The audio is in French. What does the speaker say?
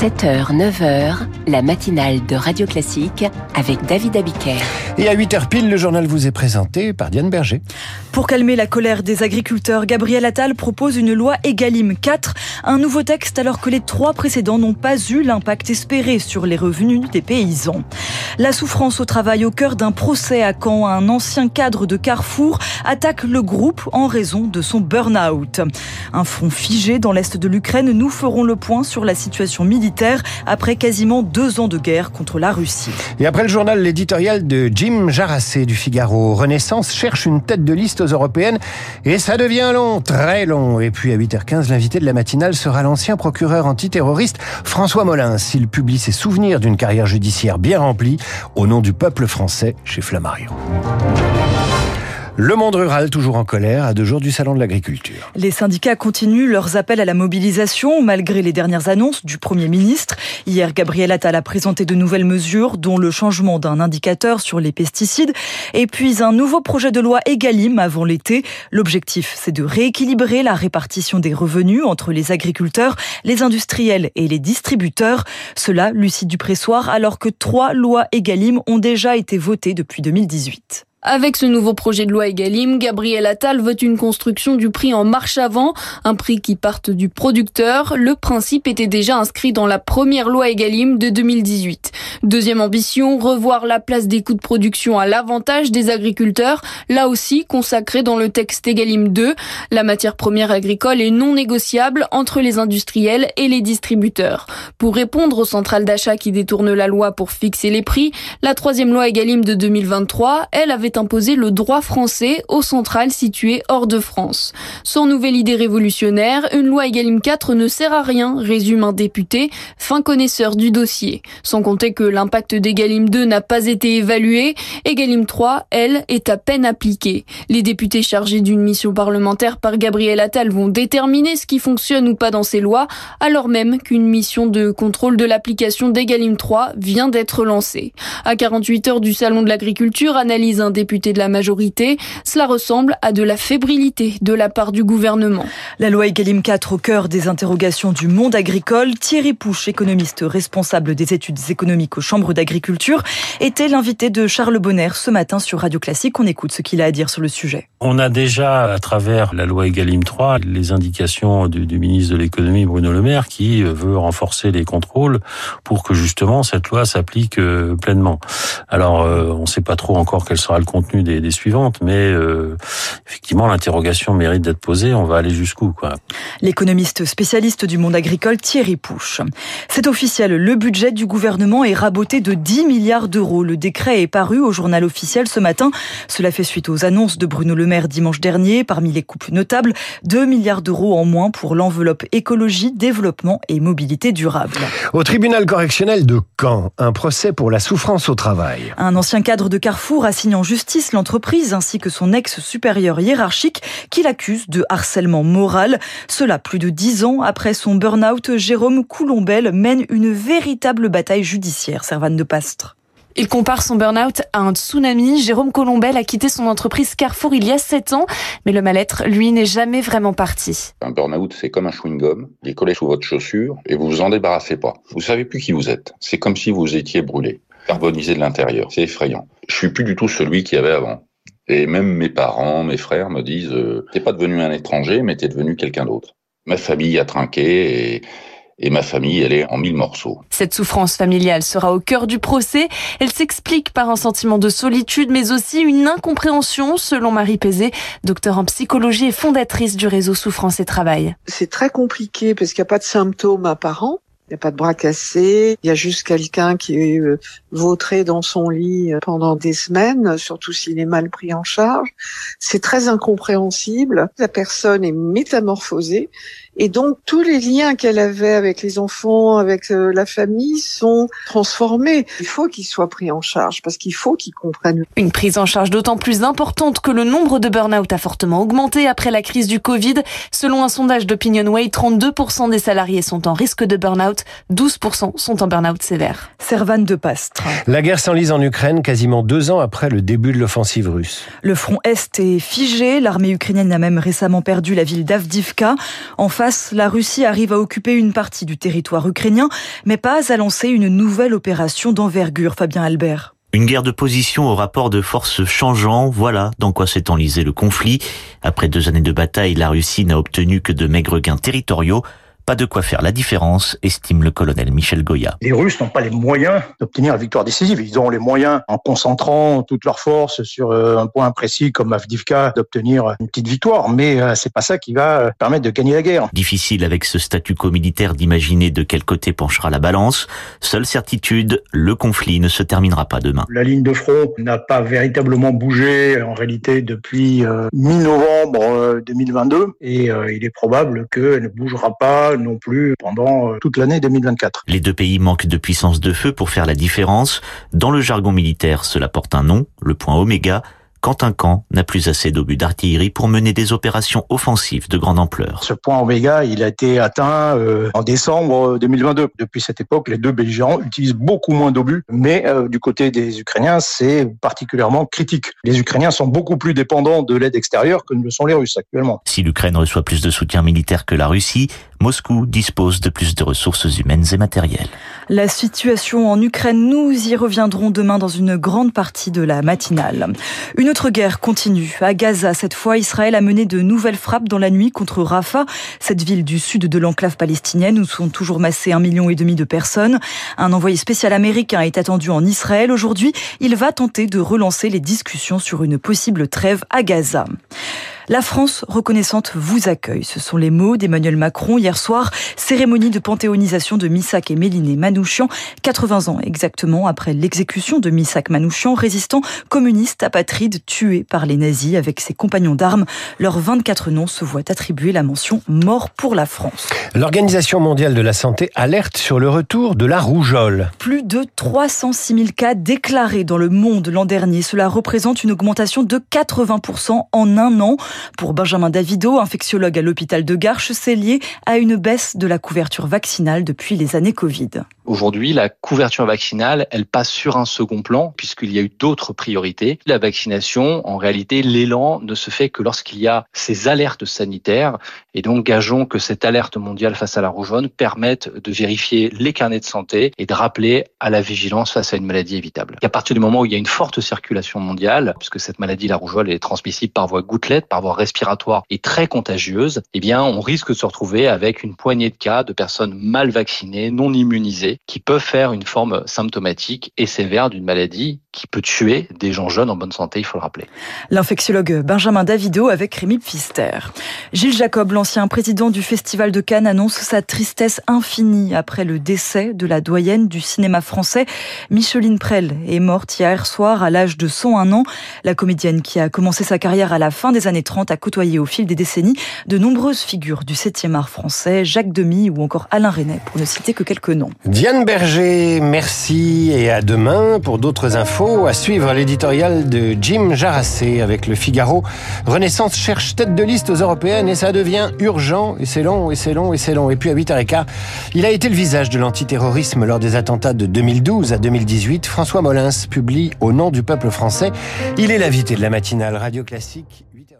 7h, 9h, la matinale de Radio Classique avec David Abiker. Et à 8h pile, le journal vous est présenté par Diane Berger. Pour calmer la colère des agriculteurs, Gabriel Attal propose une loi Egalim 4, un nouveau texte alors que les trois précédents n'ont pas eu l'impact espéré sur les revenus des paysans. La souffrance au travail au cœur d'un procès à Caen, un ancien cadre de Carrefour attaque le groupe en raison de son burn-out. Un front figé dans l'est de l'Ukraine, nous ferons le point sur la situation militaire après quasiment deux ans de guerre contre la Russie. Et après le journal, l'éditorial de Jim Jarassé du Figaro, Renaissance cherche une tête de liste aux européennes et ça devient long, très long. Et puis à 8h15, l'invité de la matinale sera l'ancien procureur antiterroriste François Molins. Il publie ses souvenirs d'une carrière judiciaire bien remplie au nom du peuple français chez Flammarion. Le monde rural toujours en colère à deux jours du salon de l'agriculture. Les syndicats continuent leurs appels à la mobilisation malgré les dernières annonces du Premier ministre. Hier, Gabriel Attal a présenté de nouvelles mesures dont le changement d'un indicateur sur les pesticides et puis un nouveau projet de loi Egalim avant l'été. L'objectif, c'est de rééquilibrer la répartition des revenus entre les agriculteurs, les industriels et les distributeurs. Cela, Lucie Dupressoir, alors que trois lois Egalim ont déjà été votées depuis 2018. Avec ce nouveau projet de loi Egalim, Gabriel Attal veut une construction du prix en marche avant, un prix qui parte du producteur. Le principe était déjà inscrit dans la première loi Egalim de 2018. Deuxième ambition, revoir la place des coûts de production à l'avantage des agriculteurs, là aussi consacré dans le texte Egalim 2. La matière première agricole est non négociable entre les industriels et les distributeurs. Pour répondre aux centrales d'achat qui détournent la loi pour fixer les prix, la troisième loi Egalim de 2023, elle avait imposer le droit français aux centrales situées hors de France. Sans nouvelle idée révolutionnaire, une loi Egalim 4 ne sert à rien, résume un député, fin connaisseur du dossier. Sans compter que l'impact d'Egalim 2 n'a pas été évalué, Egalim 3, elle, est à peine appliquée. Les députés chargés d'une mission parlementaire par Gabriel Attal vont déterminer ce qui fonctionne ou pas dans ces lois, alors même qu'une mission de contrôle de l'application d'Egalim 3 vient d'être lancée. À 48 heures du Salon de l'agriculture, analyse un députés de la majorité. Cela ressemble à de la fébrilité de la part du gouvernement. La loi Egalim 4 au cœur des interrogations du monde agricole. Thierry Pouche, économiste responsable des études économiques aux chambres d'agriculture, était l'invité de Charles Bonner ce matin sur Radio Classique. On écoute ce qu'il a à dire sur le sujet. On a déjà, à travers la loi Egalim 3, les indications du, du ministre de l'économie Bruno Le Maire qui veut renforcer les contrôles pour que justement cette loi s'applique euh, pleinement. Alors, euh, on ne sait pas trop encore quel sera le contenu des, des suivantes, mais euh, effectivement, l'interrogation mérite d'être posée. On va aller jusqu'où, quoi? L'économiste spécialiste du monde agricole Thierry Pouche. C'est officiel, le budget du gouvernement est raboté de 10 milliards d'euros. Le décret est paru au journal officiel ce matin. Cela fait suite aux annonces de Bruno Le Maire dimanche dernier. Parmi les coupes notables, 2 milliards d'euros en moins pour l'enveloppe écologie, développement et mobilité durable. Au tribunal correctionnel de Caen, un procès pour la souffrance au travail. Un ancien cadre de Carrefour assigne en justice l'entreprise ainsi que son ex-supérieur hiérarchique qui l'accuse de harcèlement moral. Cela plus de dix ans après son burn-out, Jérôme Coulombel mène une véritable bataille judiciaire, Servane de Pastre. Il compare son burn-out à un tsunami. Jérôme Colombel a quitté son entreprise Carrefour il y a 7 ans, mais le mal-être, lui, n'est jamais vraiment parti. Un burn-out, c'est comme un chewing-gum. Il est collé sous votre chaussure et vous vous en débarrassez pas. Vous savez plus qui vous êtes. C'est comme si vous étiez brûlé, carbonisé de l'intérieur. C'est effrayant. Je suis plus du tout celui qu'il y avait avant. Et même mes parents, mes frères me disent, euh, t'es pas devenu un étranger, mais t'es devenu quelqu'un d'autre. Ma famille a trinqué et et ma famille, elle est en mille morceaux. Cette souffrance familiale sera au cœur du procès. Elle s'explique par un sentiment de solitude, mais aussi une incompréhension, selon Marie Pézé, docteur en psychologie et fondatrice du réseau Souffrance et Travail. C'est très compliqué parce qu'il n'y a pas de symptômes apparents. Il n'y a pas de bras cassés, il y a juste quelqu'un qui est euh, vautré dans son lit euh, pendant des semaines, surtout s'il est mal pris en charge. C'est très incompréhensible. La personne est métamorphosée et donc tous les liens qu'elle avait avec les enfants, avec euh, la famille sont transformés. Il faut qu'ils soient pris en charge parce qu'il faut qu'ils comprennent. Une prise en charge d'autant plus importante que le nombre de burn-out a fortement augmenté après la crise du Covid. Selon un sondage d'Opinionway, 32% des salariés sont en risque de burn-out d'autres, 12% sont en burn-out sévère. Servan de Pastre. La guerre s'enlise en Ukraine quasiment deux ans après le début de l'offensive russe. Le front Est est figé. L'armée ukrainienne a même récemment perdu la ville d'Avdivka. En face, la Russie arrive à occuper une partie du territoire ukrainien, mais pas à lancer une nouvelle opération d'envergure. Fabien Albert. Une guerre de position au rapport de force changeant, voilà dans quoi s'est enlisé le conflit. Après deux années de bataille, la Russie n'a obtenu que de maigres gains territoriaux. Pas de quoi faire la différence, estime le colonel Michel Goya. Les Russes n'ont pas les moyens d'obtenir la victoire décisive. Ils ont les moyens, en concentrant toutes leurs forces sur euh, un point précis comme Avdivka, d'obtenir une petite victoire. Mais euh, c'est pas ça qui va euh, permettre de gagner la guerre. Difficile avec ce statu quo militaire d'imaginer de quel côté penchera la balance. Seule certitude, le conflit ne se terminera pas demain. La ligne de front n'a pas véritablement bougé en réalité depuis mi-novembre 2022 et il est probable qu'elle ne bougera pas non plus pendant euh, toute l'année 2024. Les deux pays manquent de puissance de feu pour faire la différence. Dans le jargon militaire, cela porte un nom, le point oméga, quand un camp n'a plus assez d'obus d'artillerie pour mener des opérations offensives de grande ampleur. Ce point oméga, il a été atteint euh, en décembre 2022. Depuis cette époque, les deux belligérants utilisent beaucoup moins d'obus, mais euh, du côté des Ukrainiens, c'est particulièrement critique. Les Ukrainiens sont beaucoup plus dépendants de l'aide extérieure que ne le sont les Russes actuellement. Si l'Ukraine reçoit plus de soutien militaire que la Russie, Moscou dispose de plus de ressources humaines et matérielles. La situation en Ukraine, nous y reviendrons demain dans une grande partie de la matinale. Une autre guerre continue. À Gaza, cette fois, Israël a mené de nouvelles frappes dans la nuit contre Rafah, cette ville du sud de l'enclave palestinienne où sont toujours massés un million et demi de personnes. Un envoyé spécial américain est attendu en Israël aujourd'hui. Il va tenter de relancer les discussions sur une possible trêve à Gaza. La France reconnaissante vous accueille. Ce sont les mots d'Emmanuel Macron hier soir. Cérémonie de panthéonisation de Missak et Méliné Manouchian. 80 ans exactement après l'exécution de Missak Manouchian, résistant communiste apatride tué par les nazis avec ses compagnons d'armes. Leurs 24 noms se voient attribuer la mention mort pour la France. L'Organisation mondiale de la santé alerte sur le retour de la rougeole. Plus de 306 000 cas déclarés dans le monde l'an dernier. Cela représente une augmentation de 80% en un an. Pour Benjamin Davido, infectiologue à l'hôpital de Garches, c'est lié à une baisse de la couverture vaccinale depuis les années Covid. Aujourd'hui, la couverture vaccinale, elle passe sur un second plan puisqu'il y a eu d'autres priorités. La vaccination, en réalité, l'élan ne se fait que lorsqu'il y a ces alertes sanitaires. Et donc, gageons que cette alerte mondiale face à la rougeole permette de vérifier les carnets de santé et de rappeler à la vigilance face à une maladie évitable. À partir du moment où il y a une forte circulation mondiale, puisque cette maladie, la rougeole, est transmissible par voie gouttelette, par voie respiratoire et très contagieuse, eh bien, on risque de se retrouver avec une poignée de cas de personnes mal vaccinées, non immunisées, qui peuvent faire une forme symptomatique et sévère d'une maladie qui peut tuer des gens jeunes en bonne santé, il faut le rappeler. L'infectiologue Benjamin Davido avec Rémi Pfister. Gilles Jacob, l'ancien président du Festival de Cannes, annonce sa tristesse infinie après le décès de la doyenne du cinéma français. Micheline Prel est morte hier soir à l'âge de 101 ans. La comédienne qui a commencé sa carrière à la fin des années 30 a côtoyé au fil des décennies de nombreuses figures du 7e art français, Jacques Demy ou encore Alain Resnais, pour ne citer que quelques noms. Diane Berger, merci et à demain pour d'autres infos. À suivre l'éditorial de Jim Jarassé avec le Figaro. Renaissance cherche tête de liste aux européennes et ça devient urgent et c'est long et c'est long et c'est long. Et puis à 8h15, il a été le visage de l'antiterrorisme lors des attentats de 2012 à 2018. François Molins publie Au nom du peuple français. Il est l'invité de la matinale Radio Classique. 8h...